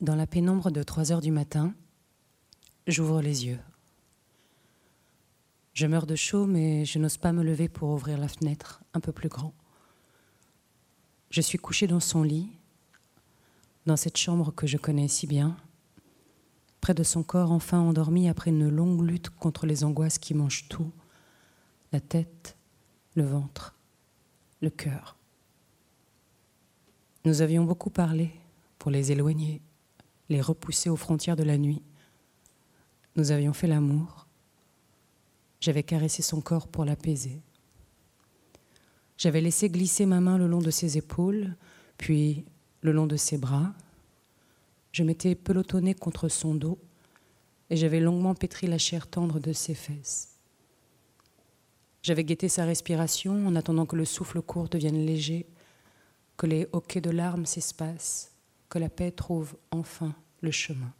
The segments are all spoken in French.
Dans la pénombre de 3 heures du matin, j'ouvre les yeux. Je meurs de chaud, mais je n'ose pas me lever pour ouvrir la fenêtre, un peu plus grand. Je suis couché dans son lit, dans cette chambre que je connais si bien, près de son corps enfin endormi après une longue lutte contre les angoisses qui mangent tout, la tête, le ventre, le cœur. Nous avions beaucoup parlé pour les éloigner, les repousser aux frontières de la nuit. Nous avions fait l'amour. J'avais caressé son corps pour l'apaiser. J'avais laissé glisser ma main le long de ses épaules, puis le long de ses bras. Je m'étais pelotonnée contre son dos et j'avais longuement pétri la chair tendre de ses fesses. J'avais guetté sa respiration en attendant que le souffle court devienne léger, que les hoquets de larmes s'espacent, que la paix trouve enfin le chemin.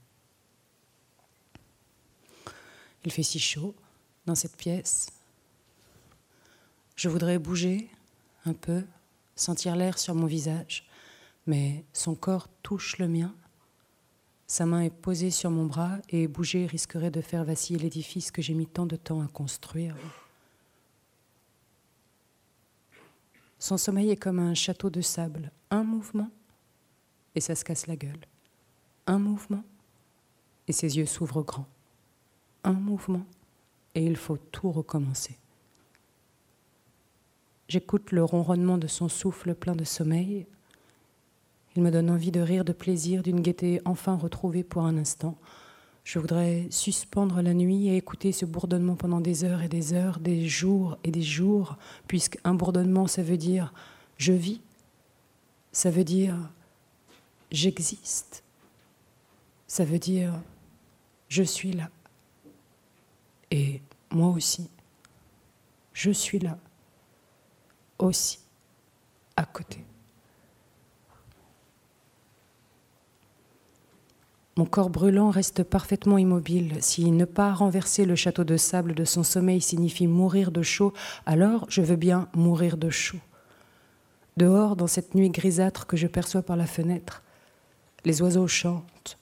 Il fait si chaud dans cette pièce. Je voudrais bouger un peu, sentir l'air sur mon visage, mais son corps touche le mien. Sa main est posée sur mon bras et bouger risquerait de faire vaciller l'édifice que j'ai mis tant de temps à construire. Son sommeil est comme un château de sable. Un mouvement et ça se casse la gueule. Un mouvement et ses yeux s'ouvrent grands. Un mouvement et il faut tout recommencer. J'écoute le ronronnement de son souffle plein de sommeil. Il me donne envie de rire de plaisir, d'une gaieté enfin retrouvée pour un instant. Je voudrais suspendre la nuit et écouter ce bourdonnement pendant des heures et des heures, des jours et des jours, puisque un bourdonnement, ça veut dire je vis, ça veut dire j'existe, ça veut dire je suis là. Et moi aussi, je suis là, aussi, à côté. Mon corps brûlant reste parfaitement immobile. Si ne pas renverser le château de sable de son sommeil signifie mourir de chaud, alors je veux bien mourir de chaud. Dehors, dans cette nuit grisâtre que je perçois par la fenêtre, les oiseaux chantent.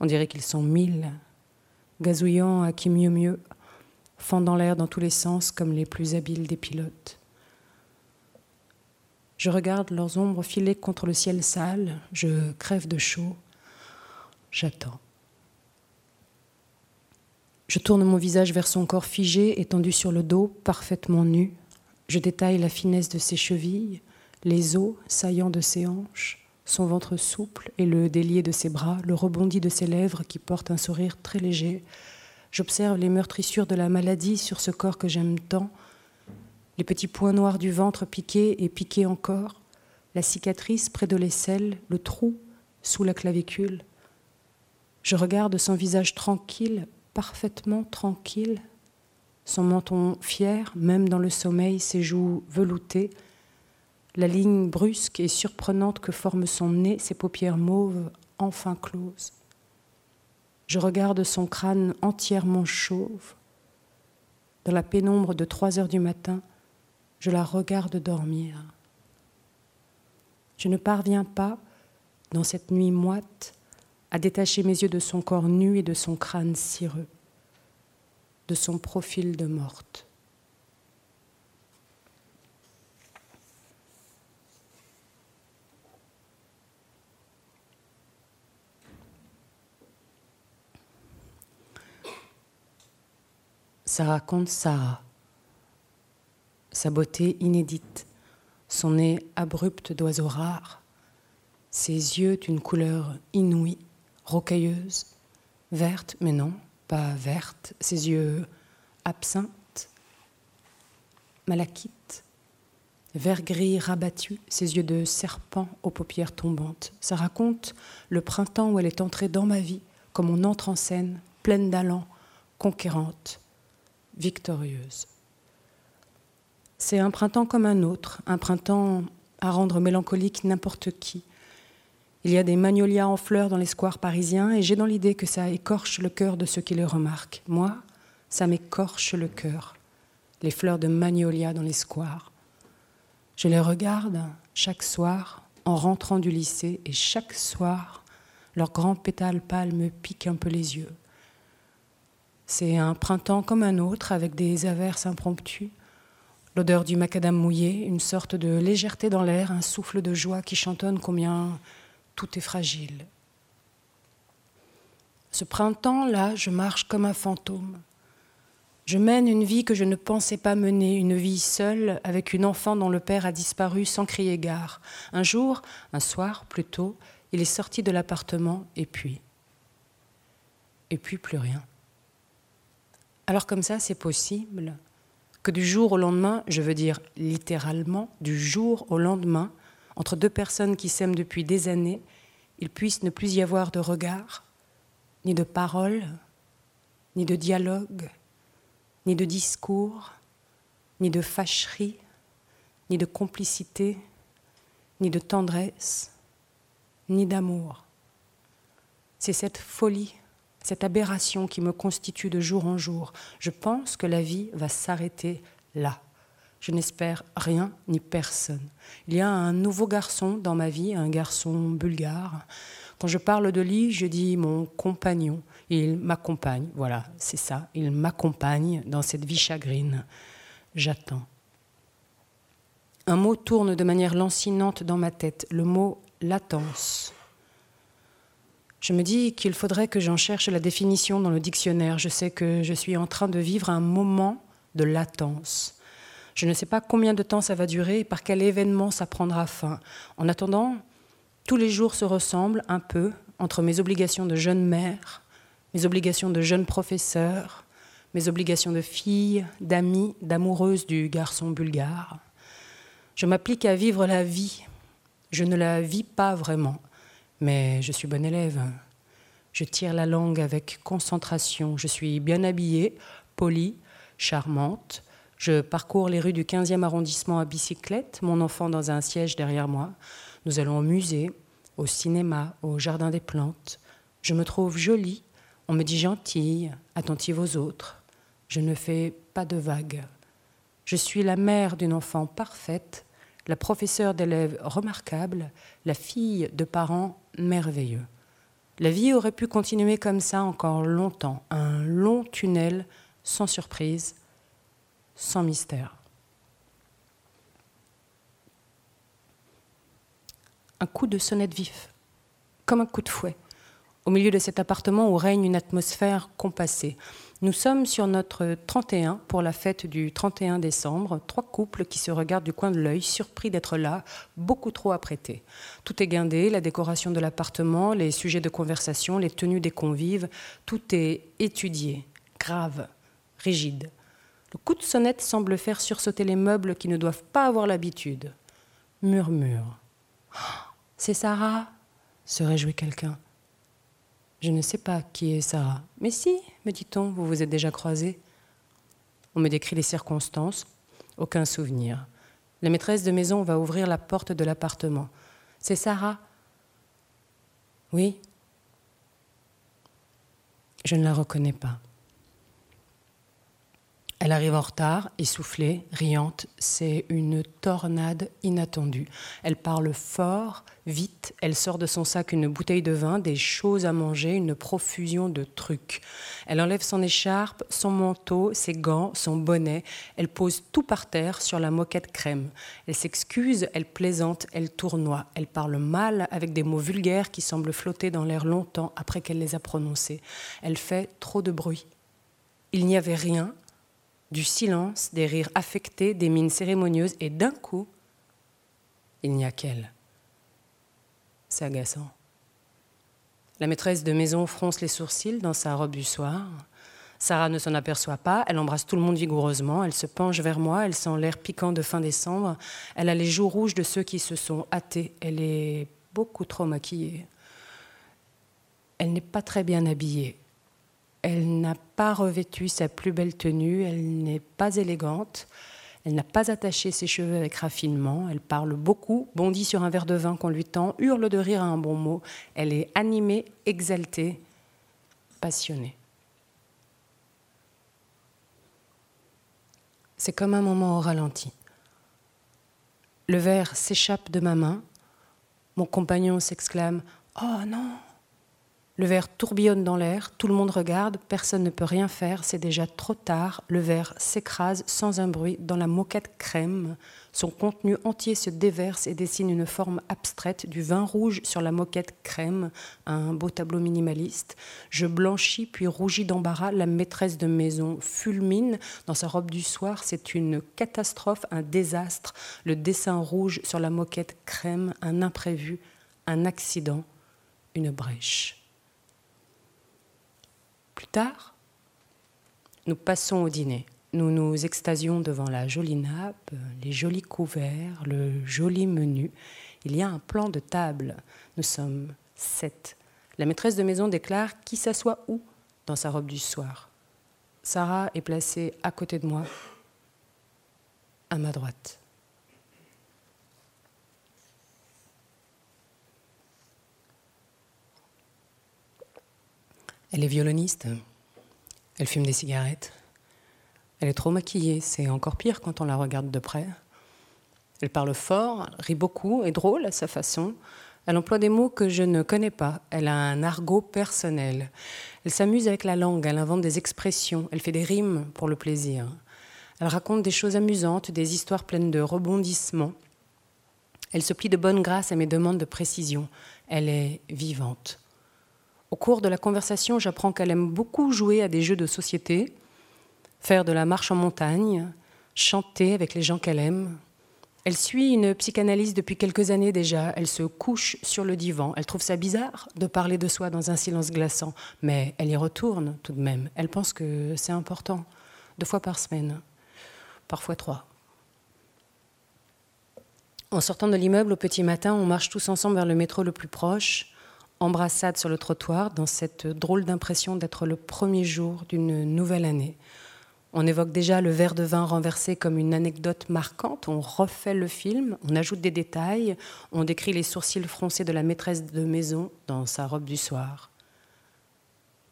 On dirait qu'ils sont mille, gazouillant à qui mieux mieux, fendant l'air dans tous les sens comme les plus habiles des pilotes. Je regarde leurs ombres filer contre le ciel sale, je crève de chaud J'attends. Je tourne mon visage vers son corps figé, étendu sur le dos, parfaitement nu. Je détaille la finesse de ses chevilles, les os saillants de ses hanches, son ventre souple et le délié de ses bras, le rebondi de ses lèvres qui portent un sourire très léger. J'observe les meurtrissures de la maladie sur ce corps que j'aime tant, les petits points noirs du ventre piqués et piqués encore, la cicatrice près de l'aisselle, le trou sous la clavicule. Je regarde son visage tranquille, parfaitement tranquille, son menton fier, même dans le sommeil, ses joues veloutées, la ligne brusque et surprenante que forme son nez, ses paupières mauves enfin closes. Je regarde son crâne entièrement chauve. Dans la pénombre de trois heures du matin, je la regarde dormir. Je ne parviens pas, dans cette nuit moite, à détacher mes yeux de son corps nu et de son crâne cireux, de son profil de morte. Ça raconte Sarah, sa beauté inédite, son nez abrupt d'oiseau rare, ses yeux d'une couleur inouïe, rocailleuse, verte, mais non, pas verte, ses yeux absinthe, malachite, vert gris rabattu, ses yeux de serpent aux paupières tombantes. Ça raconte le printemps où elle est entrée dans ma vie, comme on entre en scène, pleine d'allant, conquérante, victorieuse. C'est un printemps comme un autre, un printemps à rendre mélancolique n'importe qui, il y a des magnolias en fleurs dans les squares parisiens et j'ai dans l'idée que ça écorche le cœur de ceux qui les remarquent. Moi, ça m'écorche le cœur, les fleurs de magnolia dans les squares. Je les regarde chaque soir en rentrant du lycée et chaque soir, Leurs grands pétales pâles me piquent un peu les yeux. C'est un printemps comme un autre, avec des averses impromptues, l'odeur du macadam mouillé, une sorte de légèreté dans l'air, un souffle de joie qui chantonne combien tout est fragile. Ce printemps-là, je marche comme un fantôme. Je mène une vie que je ne pensais pas mener, une vie seule avec une enfant dont le père a disparu sans crier gare. Un jour, un soir plutôt, il est sorti de l'appartement et puis. Et puis plus rien. Alors comme ça, c'est possible que du jour au lendemain, je veux dire littéralement, du jour au lendemain, entre deux personnes qui s'aiment depuis des années, il puisse ne plus y avoir de regard, ni de parole, ni de dialogue, ni de discours, ni de fâcherie, ni de complicité, ni de tendresse, ni d'amour. C'est cette folie, cette aberration qui me constitue de jour en jour. Je pense que la vie va s'arrêter là. Je n'espère rien ni personne. Il y a un nouveau garçon dans ma vie, un garçon bulgare. Quand je parle de lui, je dis mon compagnon. Il m'accompagne, voilà, c'est ça, il m'accompagne dans cette vie chagrine. J'attends. Un mot tourne de manière lancinante dans ma tête, le mot latence. Je me dis qu'il faudrait que j'en cherche la définition dans le dictionnaire. Je sais que je suis en train de vivre un moment de latence. Je ne sais pas combien de temps ça va durer et par quel événement ça prendra fin. En attendant, tous les jours se ressemblent un peu entre mes obligations de jeune mère mes obligations de jeune professeur, mes obligations de fille, d'amie, d'amoureuse du garçon bulgare. Je m'applique à vivre la vie. Je ne la vis pas vraiment, mais je suis bonne élève. Je tire la langue avec concentration. Je suis bien habillée, polie, charmante. Je parcours les rues du 15e arrondissement à bicyclette, mon enfant dans un siège derrière moi. Nous allons au musée, au cinéma, au jardin des plantes. Je me trouve jolie, on me dit gentille, attentive aux autres. Je ne fais pas de vagues. Je suis la mère d'une enfant parfaite, la professeure d'élèves remarquable, la fille de parents merveilleux. La vie aurait pu continuer comme ça encore longtemps, un long tunnel sans surprise, sans mystère. Un coup de sonnette vif, comme un coup de fouet au milieu de cet appartement où règne une atmosphère compassée. Nous sommes sur notre 31 pour la fête du 31 décembre, trois couples qui se regardent du coin de l'œil, surpris d'être là, beaucoup trop apprêtés. Tout est guindé, la décoration de l'appartement, les sujets de conversation, les tenues des convives, tout est étudié, grave, rigide. Le coup de sonnette semble faire sursauter les meubles qui ne doivent pas avoir l'habitude. Murmure. C'est Sarah se réjouit quelqu'un. Je ne sais pas qui est Sarah. Mais si, me dit-on, vous vous êtes déjà croisés. On me décrit les circonstances. Aucun souvenir. La maîtresse de maison va ouvrir la porte de l'appartement. C'est Sarah Oui. Je ne la reconnais pas. Elle arrive en retard, essoufflée, riante. C'est une tornade inattendue. Elle parle fort, vite. Elle sort de son sac une bouteille de vin, des choses à manger, une profusion de trucs. Elle enlève son écharpe, son manteau, ses gants, son bonnet. Elle pose tout par terre sur la moquette crème. Elle s'excuse, elle plaisante, elle tournoie. Elle parle mal avec des mots vulgaires qui semblent flotter dans l'air longtemps après qu'elle les a prononcés. Elle fait trop de bruit. Il n'y avait rien, du silence, des rires affectés, des mines cérémonieuses, et d'un coup, il n'y a qu'elle. C'est agaçant. La maîtresse de maison fronce les sourcils dans sa robe du soir. Sarah ne s'en aperçoit pas, elle embrasse tout le monde vigoureusement, elle se penche vers moi, elle sent l'air piquant de fin décembre, elle a les joues rouges de ceux qui se sont hâtés, elle est beaucoup trop maquillée. Elle n'est pas très bien habillée, elle n'a pas revêtu sa plus belle tenue, elle n'est pas élégante, elle n'a pas attaché ses cheveux avec raffinement, elle parle beaucoup, bondit sur un verre de vin qu'on lui tend, hurle de rire à un bon mot, elle est animée, exaltée, passionnée. C'est comme un moment au ralenti. Le verre s'échappe de ma main, mon compagnon s'exclame ⁇ Oh non !⁇ Le verre tourbillonne dans l'air, tout le monde regarde, personne ne peut rien faire, c'est déjà trop tard. Le verre s'écrase sans un bruit dans la moquette crème. Son contenu entier se déverse et dessine une forme abstraite du vin rouge sur la moquette crème, un beau tableau minimaliste. Je blanchis puis rougis d'embarras. La maîtresse de maison fulmine dans sa robe du soir. C'est une catastrophe, un désastre. Le dessin rouge sur la moquette crème, un imprévu, un accident, une brèche. Plus tard, nous passons au dîner. Nous nous extasions devant la jolie nappe, les jolis couverts, le joli menu. Il y a un plan de table. Nous sommes sept. La maîtresse de maison déclare qui s'assoit où dans sa robe du soir. Sarah est placée à côté de moi, à ma droite. Elle est violoniste. Elle fume des cigarettes. Elle est trop maquillée. C'est encore pire quand on la regarde de près. Elle parle fort, rit beaucoup, est drôle à sa façon. Elle emploie des mots que je ne connais pas. Elle a un argot personnel. Elle s'amuse avec la langue. Elle invente des expressions. Elle fait des rimes pour le plaisir. Elle raconte des choses amusantes, des histoires pleines de rebondissements. Elle se plie de bonne grâce à mes demandes de précision. Elle est vivante. Au cours de la conversation, j'apprends qu'elle aime beaucoup jouer à des jeux de société, faire de la marche en montagne, chanter avec les gens qu'elle aime. Elle suit une psychanalyse depuis quelques années déjà. Elle se couche sur le divan. Elle trouve ça bizarre de parler de soi dans un silence glaçant, mais elle y retourne tout de même. Elle pense que c'est important, deux fois par semaine, parfois trois. En sortant de l'immeuble au petit matin, on marche tous ensemble vers le métro le plus proche embrassade sur le trottoir dans cette drôle d'impression d'être le premier jour d'une nouvelle année. On évoque déjà le verre de vin renversé comme une anecdote marquante, on refait le film, on ajoute des détails, on décrit les sourcils froncés de la maîtresse de maison dans sa robe du soir.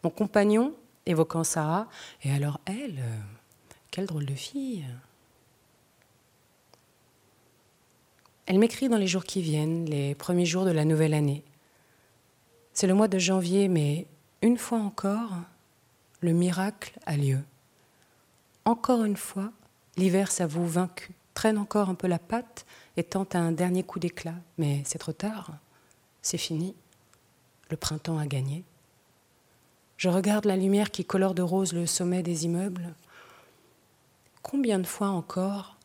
Mon compagnon, évoquant Sarah, et alors elle, quelle drôle de fille. Elle m'écrit dans les jours qui viennent, les premiers jours de la nouvelle année. C'est le mois de janvier, mais une fois encore, le miracle a lieu. Encore une fois, l'hiver s'avoue vaincu, traîne encore un peu la patte et tente un dernier coup d'éclat. Mais c'est trop tard, c'est fini, le printemps a gagné. Je regarde la lumière qui colore de rose le sommet des immeubles. Combien de fois encore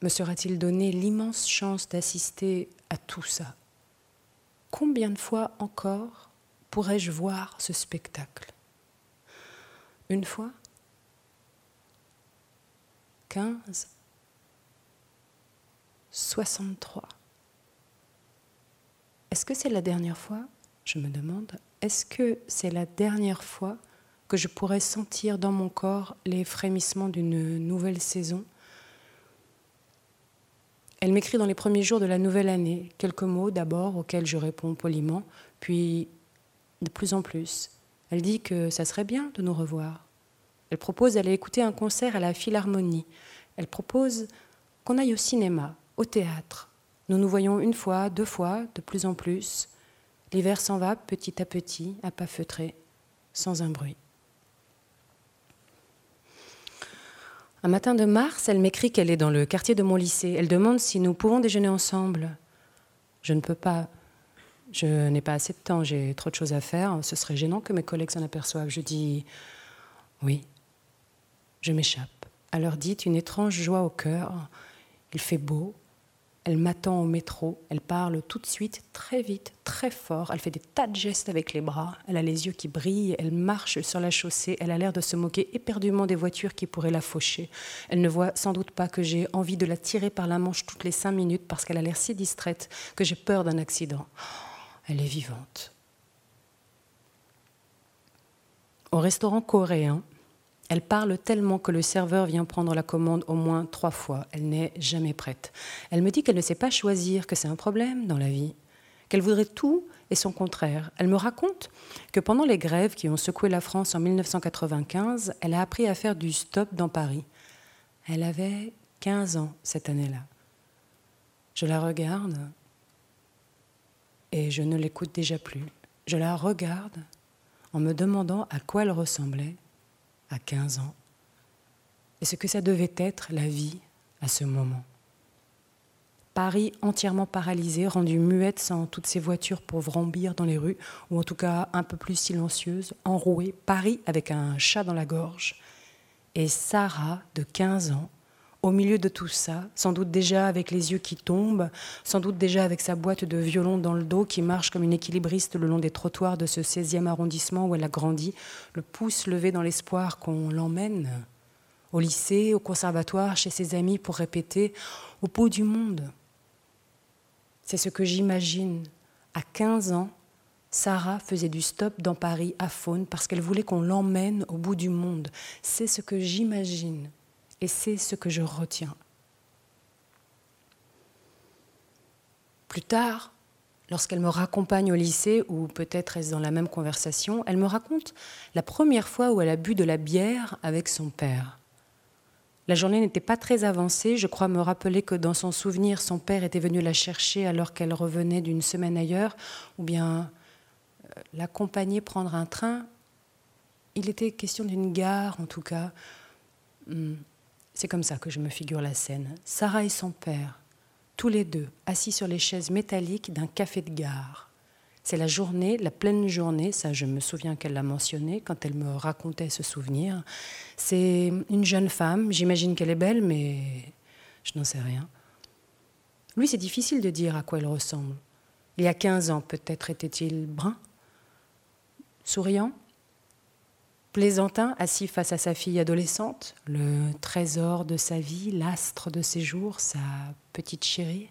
me sera-t-il donné l'immense chance d'assister à tout ça? Combien de fois encore pourrais-je voir ce spectacle? Une fois? Quinze? 63 Est-ce que c'est la dernière fois? Je me demande. Est-ce que c'est la dernière fois que je pourrais sentir dans mon corps les frémissements d'une nouvelle saison? Elle m'écrit dans les premiers jours de la nouvelle année, quelques mots d'abord auxquels je réponds poliment, puis de plus en plus. Elle dit que ça serait bien de nous revoir. Elle propose d'aller écouter un concert à la Philharmonie. Elle propose qu'on aille au cinéma, au théâtre. Nous nous voyons une fois, deux fois, de plus en plus. L'hiver s'en va petit à petit, à pas feutré, sans un bruit. Un matin de mars, elle m'écrit qu'elle est dans le quartier de mon lycée. Elle demande si nous pouvons déjeuner ensemble. Je ne peux pas. Je n'ai pas assez de temps, j'ai trop de choses à faire. Ce serait gênant que mes collègues s'en aperçoivent. Je dis oui. Je m'échappe. À leur dit une étrange joie au cœur. Il fait beau, elle m'attend au métro, elle parle tout de suite, très vite, très fort, elle fait des tas de gestes avec les bras, elle a les yeux qui brillent, elle marche sur la chaussée, elle a l'air de se moquer éperdument des voitures qui pourraient la faucher. Elle ne voit sans doute pas que j'ai envie de la tirer par la manche toutes les cinq minutes parce qu'elle a l'air si distraite que j'ai peur d'un accident. Elle est vivante. Au restaurant coréen, elle parle tellement que le serveur vient prendre la commande au moins trois fois. Elle n'est jamais prête. Elle me dit qu'elle ne sait pas choisir, que c'est un problème dans la vie, qu'elle voudrait tout et son contraire. Elle me raconte que pendant les grèves qui ont secoué la France en 1995, elle a appris à faire du stop dans Paris. Elle avait 15 ans cette année-là. Je la regarde et je ne l'écoute déjà plus. Je la regarde en me demandant à quoi elle ressemblait à 15 ans et ce que ça devait être la vie à ce moment? Paris entièrement paralysée, rendue muette sans toutes ces voitures pour vrombir dans les rues, ou en tout cas un peu plus silencieuse, enrouée, Paris avec un chat dans la gorge. Et Sarah, de 15 ans, au milieu de tout ça, sans doute déjà avec les yeux qui tombent, sans doute déjà avec sa boîte de violon dans le dos qui marche comme une équilibriste le long des trottoirs de ce 16e arrondissement où elle a grandi, le pouce levé dans l'espoir qu'on l'emmène au lycée, au conservatoire, chez ses amis pour répéter au bout du monde. C'est ce que j'imagine. À 15 ans, Sarah faisait du stop dans Paris à Faune parce qu'elle voulait qu'on l'emmène au bout du monde. C'est ce que j'imagine et c'est ce que je retiens. Plus tard, lorsqu'elle me raccompagne au lycée, ou peut-être est-ce dans la même conversation, elle me raconte la première fois où elle a bu de la bière avec son père. La journée n'était pas très avancée. Je crois me rappeler que dans son souvenir, son père était venu la chercher alors qu'elle revenait d'une semaine ailleurs, ou bien euh, l'accompagner prendre un train. Il était question d'une gare, en tout cas. Hmm. C'est comme ça que je me figure la scène. Sarah et son père, tous les deux, assis sur les chaises métalliques d'un café de gare. C'est la journée, la pleine journée, ça je me souviens qu'elle l'a mentionné quand elle me racontait ce souvenir. C'est une jeune femme, j'imagine qu'elle est belle, mais je n'en sais rien. Lui, c'est difficile de dire à quoi elle ressemble. Il y a 15 ans, peut-être était-il brun, souriant, plaisantin, assis face à sa fille adolescente, le trésor de sa vie, l'astre de ses jours, sa petite chérie.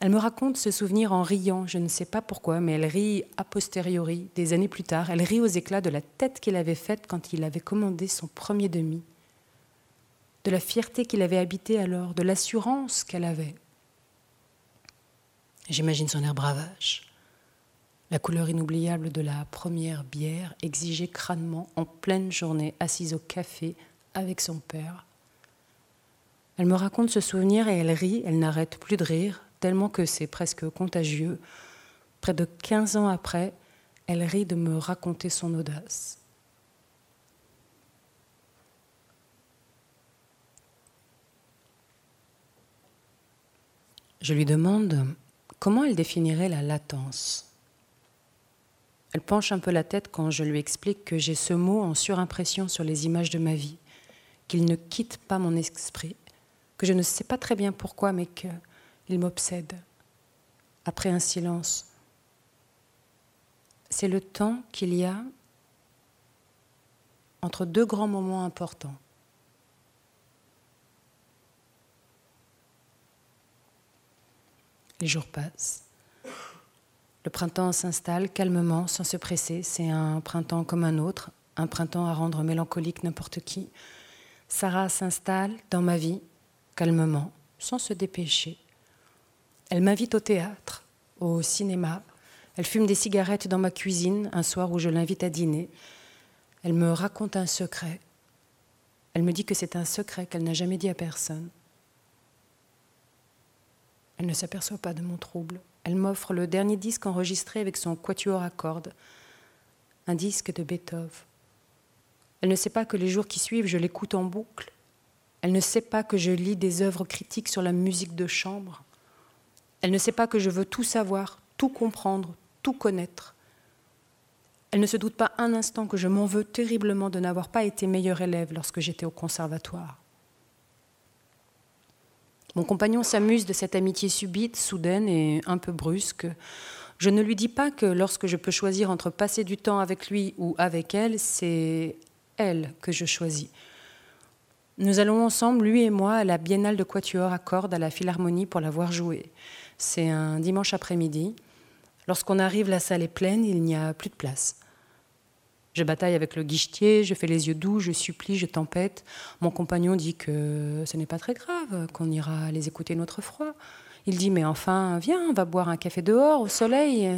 Elle me raconte ce souvenir en riant, je ne sais pas pourquoi, mais elle rit a posteriori, des années plus tard. Elle rit aux éclats de la tête qu'il avait faite quand il avait commandé son premier demi, de la fierté qu'il avait habité alors, de l'assurance qu'elle avait. J'imagine son air bravage, la couleur inoubliable de la première bière exigée crânement en pleine journée, assise au café avec son père. Elle me raconte ce souvenir et elle rit, elle n'arrête plus de rire, tellement que c'est presque contagieux. Près de 15 ans après, elle rit de me raconter son audace. Je lui demande comment elle définirait la latence. Elle penche un peu la tête quand je lui explique que j'ai ce mot en surimpression sur les images de ma vie, qu'il ne quitte pas mon esprit, que je ne sais pas très bien pourquoi, mais que il m'obsède. Après un silence, c'est le temps qu'il y a entre deux grands moments importants. Les jours passent. Le printemps s'installe calmement, sans se presser. C'est un printemps comme un autre, un printemps à rendre mélancolique n'importe qui. Sarah s'installe dans ma vie, calmement, sans se dépêcher. Elle m'invite au théâtre, au cinéma. Elle fume des cigarettes dans ma cuisine un soir où je l'invite à dîner. Elle me raconte un secret. Elle me dit que c'est un secret qu'elle n'a jamais dit à personne. Elle ne s'aperçoit pas de mon trouble. Elle m'offre le dernier disque enregistré avec son quatuor à cordes, un disque de Beethoven. Elle ne sait pas que les jours qui suivent, je l'écoute en boucle. Elle ne sait pas que je lis des œuvres critiques sur la musique de chambre. Elle ne sait pas que je veux tout savoir, tout comprendre, tout connaître. Elle ne se doute pas un instant que je m'en veux terriblement de n'avoir pas été meilleure élève lorsque j'étais au conservatoire. Mon compagnon s'amuse de cette amitié subite, soudaine et un peu brusque. Je ne lui dis pas que lorsque je peux choisir entre passer du temps avec lui ou avec elle, c'est elle que je choisis. Nous allons ensemble, lui et moi, à la Biennale de Quatuor à cordes à la Philharmonie pour la voir jouer. C'est un dimanche après-midi. Lorsqu'on arrive, la salle est pleine, il n'y a plus de place. Je bataille avec le guichetier, je fais les yeux doux, je supplie, je tempête. Mon compagnon dit que ce n'est pas très grave, qu'on ira les écouter notre froid. Il dit Mais enfin, viens, va boire un café dehors, au soleil.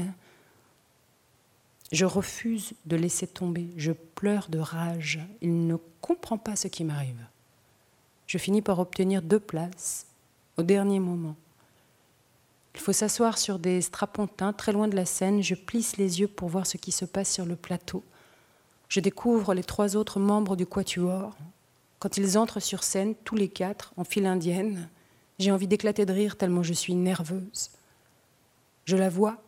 Je refuse de laisser tomber, je pleure de rage. Il ne comprend pas ce qui m'arrive. Je finis par obtenir deux places au dernier moment. Il faut s'asseoir sur des strapontins très loin de la scène. Je plisse les yeux pour voir ce qui se passe sur le plateau. Je découvre les trois autres membres du quatuor. Quand ils entrent sur scène, tous les quatre, en file indienne, j'ai envie d'éclater de rire tellement je suis nerveuse. Je la vois,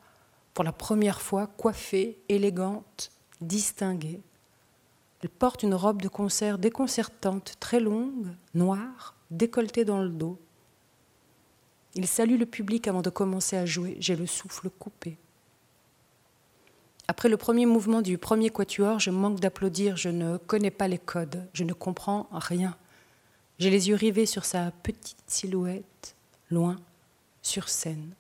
pour la première fois, coiffée, élégante, distinguée. Elle porte une robe de concert déconcertante, très longue, noire, décolletée dans le dos. Il salue le public avant de commencer à jouer. J'ai le souffle coupé. Après le premier mouvement du premier quatuor, je manque d'applaudir, je ne connais pas les codes, je ne comprends rien. J'ai les yeux rivés sur sa petite silhouette, loin, sur scène.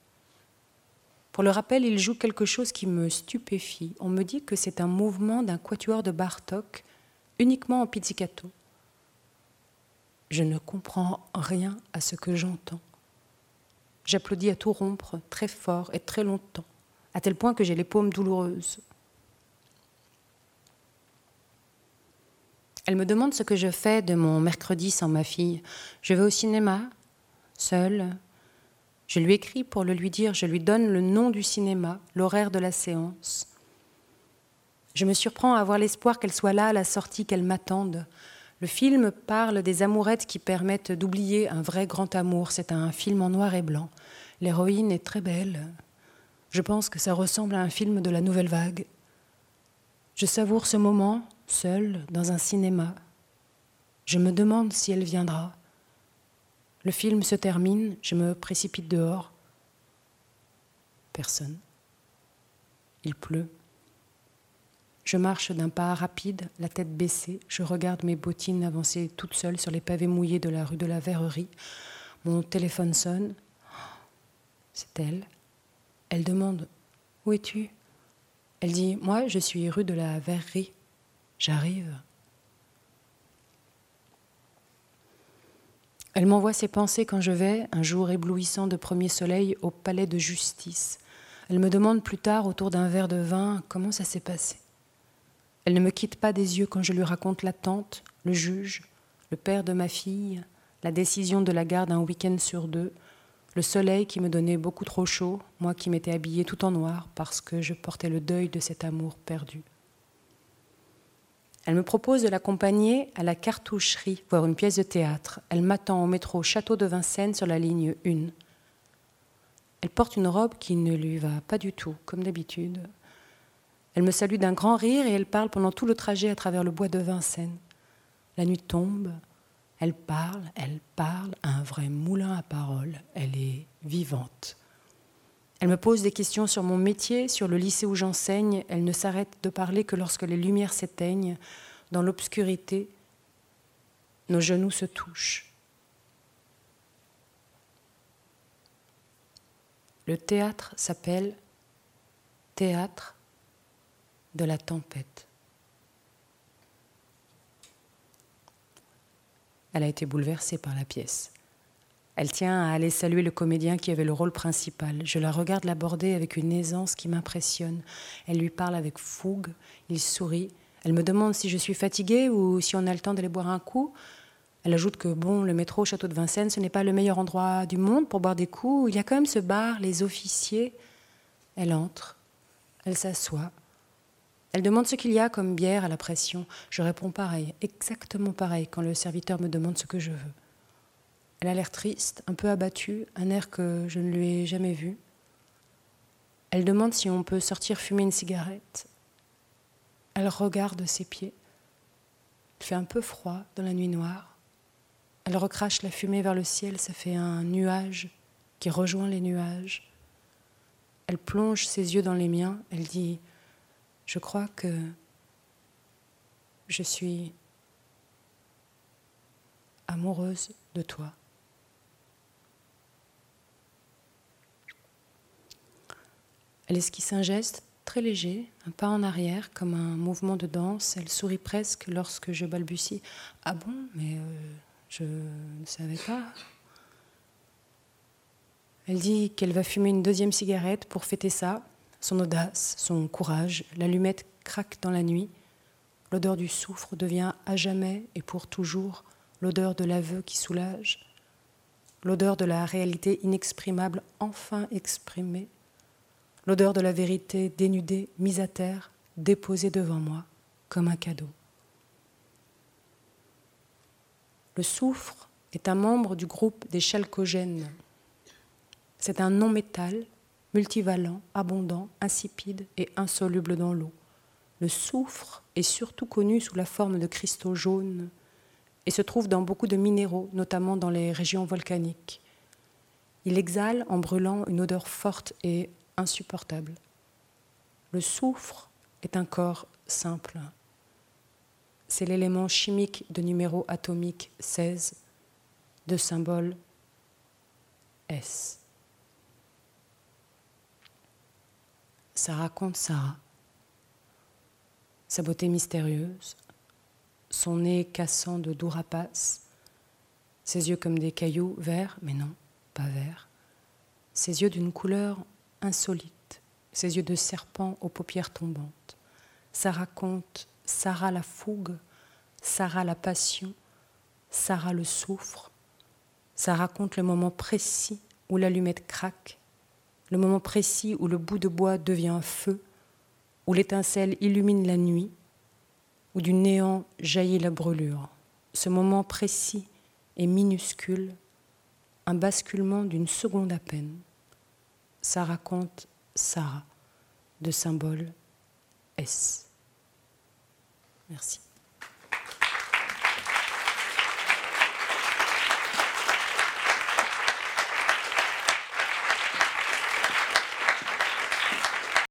Pour le rappel, il joue quelque chose qui me stupéfie. On me dit que c'est un mouvement d'un quatuor de Bartok, uniquement en pizzicato. Je ne comprends rien à ce que j'entends. J'applaudis à tout rompre, très fort et très longtemps à tel point que j'ai les paumes douloureuses. Elle me demande ce que je fais de mon mercredi sans ma fille. Je vais au cinéma, seule. Je lui écris pour le lui dire, je lui donne le nom du cinéma, l'horaire de la séance. Je me surprends à avoir l'espoir qu'elle soit là à la sortie, qu'elle m'attende. Le film parle des amourettes qui permettent d'oublier un vrai grand amour. C'est un film en noir et blanc. L'héroïne est très belle, je pense que ça ressemble à un film de la nouvelle vague. Je savoure ce moment, seul, dans un cinéma. Je me demande si elle viendra. Le film se termine, je me précipite dehors. Personne. Il pleut. Je marche d'un pas rapide, la tête baissée. Je regarde mes bottines avancer toutes seules sur les pavés mouillés de la rue de la Verrerie. Mon téléphone sonne. C'est elle. Elle demande Où es-tu? Elle dit Moi, je suis rue de la Verrerie. J'arrive. Elle m'envoie ses pensées quand je vais, un jour éblouissant de premier soleil, au palais de justice. Elle me demande plus tard, autour d'un verre de vin, comment ça s'est passé? Elle ne me quitte pas des yeux quand je lui raconte l'attente, le juge, le père de ma fille, la décision de la garde un week-end sur deux, le soleil qui me donnait beaucoup trop chaud, moi qui m'étais habillée tout en noir parce que je portais le deuil de cet amour perdu. Elle me propose de l'accompagner à la cartoucherie, voir une pièce de théâtre. Elle m'attend au métro Château de Vincennes sur la ligne 1. Elle porte une robe qui ne lui va pas du tout, comme d'habitude. Elle me salue d'un grand rire et elle parle pendant tout le trajet à travers le bois de Vincennes. La nuit tombe, elle parle, elle parle, un vrai moulin à paroles. Elle est vivante. Elle me pose des questions sur mon métier, sur le lycée où j'enseigne. Elle ne s'arrête de parler que lorsque les lumières s'éteignent. Dans l'obscurité, nos genoux se touchent. Le théâtre s'appelle Théâtre de la tempête. Elle a été bouleversée par la pièce. Elle tient à aller saluer le comédien qui avait le rôle principal. Je la regarde l'aborder avec une aisance qui m'impressionne. Elle lui parle avec fougue, il sourit. Elle me demande si je suis fatiguée ou si on a le temps d'aller boire un coup. Elle ajoute que bon, le métro au château de Vincennes, ce n'est pas le meilleur endroit du monde pour boire des coups. Il y a quand même ce bar, les officiers. Elle entre, elle s'assoit. Elle demande ce qu'il y a comme bière à la pression. Je réponds pareil, exactement pareil, quand le serviteur me demande ce que je veux. Elle a l'air triste, un peu abattue, un air que je ne lui ai jamais vu. Elle demande si on peut sortir fumer une cigarette. Elle regarde ses pieds. Il fait un peu froid dans la nuit noire. Elle recrache la fumée vers le ciel, ça fait un nuage qui rejoint les nuages. Elle plonge ses yeux dans les miens, elle dit je crois que je suis amoureuse de toi. Elle esquisse un geste très léger, un pas en arrière, comme un mouvement de danse. Elle sourit presque lorsque je balbutie. Ah bon, mais euh, je ne savais pas. Elle dit qu'elle va fumer une deuxième cigarette pour fêter ça, son audace, son courage, l'allumette craque dans la nuit. L'odeur du soufre devient à jamais et pour toujours l'odeur de l'aveu qui soulage. l'odeur de la réalité inexprimable enfin exprimée, l'odeur de la vérité dénudée, mise à terre, déposée devant moi comme un cadeau. Le soufre est un membre du groupe des chalcogènes. C'est un non-métal multivalent, abondant, insipide et insoluble dans l'eau. Le soufre est surtout connu sous la forme de cristaux jaunes et se trouve dans beaucoup de minéraux, notamment dans les régions volcaniques. Il exhale en brûlant une odeur forte et insupportable. Le soufre est un corps simple. C'est l'élément chimique de numéro atomique 16 de symbole S. Ça raconte Sarah, sa beauté mystérieuse, son nez cassant de doux rapaces, ses yeux comme des cailloux verts, mais non, pas verts, ses yeux d'une couleur insolite, ses yeux de serpent aux paupières tombantes. Ça raconte Sarah la fougue, Sarah la passion, Sarah le souffre. Ça raconte le moment précis où l'allumette craque, le moment précis où le bout de bois devient un feu, où l'étincelle illumine la nuit, où du néant jaillit la brûlure. Ce moment précis et minuscule, un basculement d'une seconde à peine. Ça raconte Sarah, de symbole S. Merci.